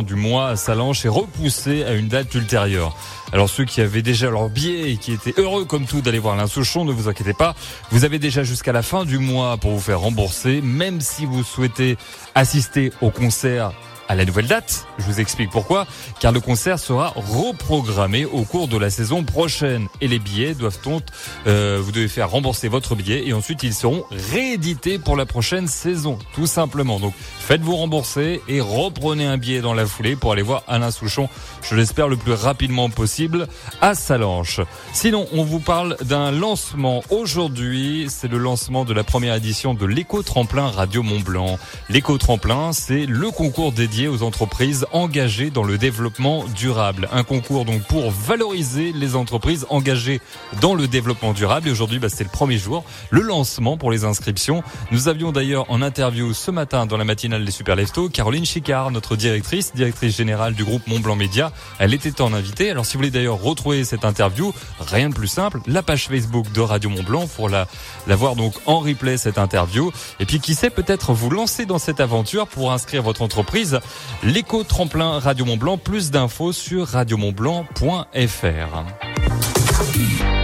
du mois à Salanches est repoussé à une date ultérieure. Alors ceux qui avaient déjà leur billet et qui étaient heureux comme tout d'aller voir Alain Souchon, ne vous inquiétez pas, vous avez déjà jusqu'à la fin du mois pour vous faire rembourser, même si vous souhaitez assister au concert à la nouvelle date. Je vous explique pourquoi. Car le concert sera reprogrammé au cours de la saison prochaine. Et les billets doivent euh, vous devez faire rembourser votre billet et ensuite ils seront réédités pour la prochaine saison. Tout simplement. Donc faites-vous rembourser et reprenez un billet dans la foulée pour aller voir Alain Souchon, je l'espère le plus rapidement possible, à Salanches. Sinon, on vous parle d'un lancement aujourd'hui. C'est le lancement de la première édition de l'éco-tremplin Radio Mont Blanc. L'éco-tremplin, c'est le concours dédié aux entreprises engagées dans le développement durable. Un concours donc pour valoriser les entreprises engagées dans le développement durable. Et aujourd'hui, bah, c'est le premier jour, le lancement pour les inscriptions. Nous avions d'ailleurs en interview ce matin dans la matinale des Super Leftos Caroline Chicard, notre directrice, directrice générale du groupe Montblanc Média. Elle était en invitée. Alors si vous voulez d'ailleurs retrouver cette interview, rien de plus simple, la page Facebook de Radio Montblanc pour la, la voir donc en replay cette interview. Et puis qui sait peut-être vous lancer dans cette aventure pour inscrire votre entreprise L'éco-tremplin Radio Mont-Blanc. Plus d'infos sur radiomontblanc.fr.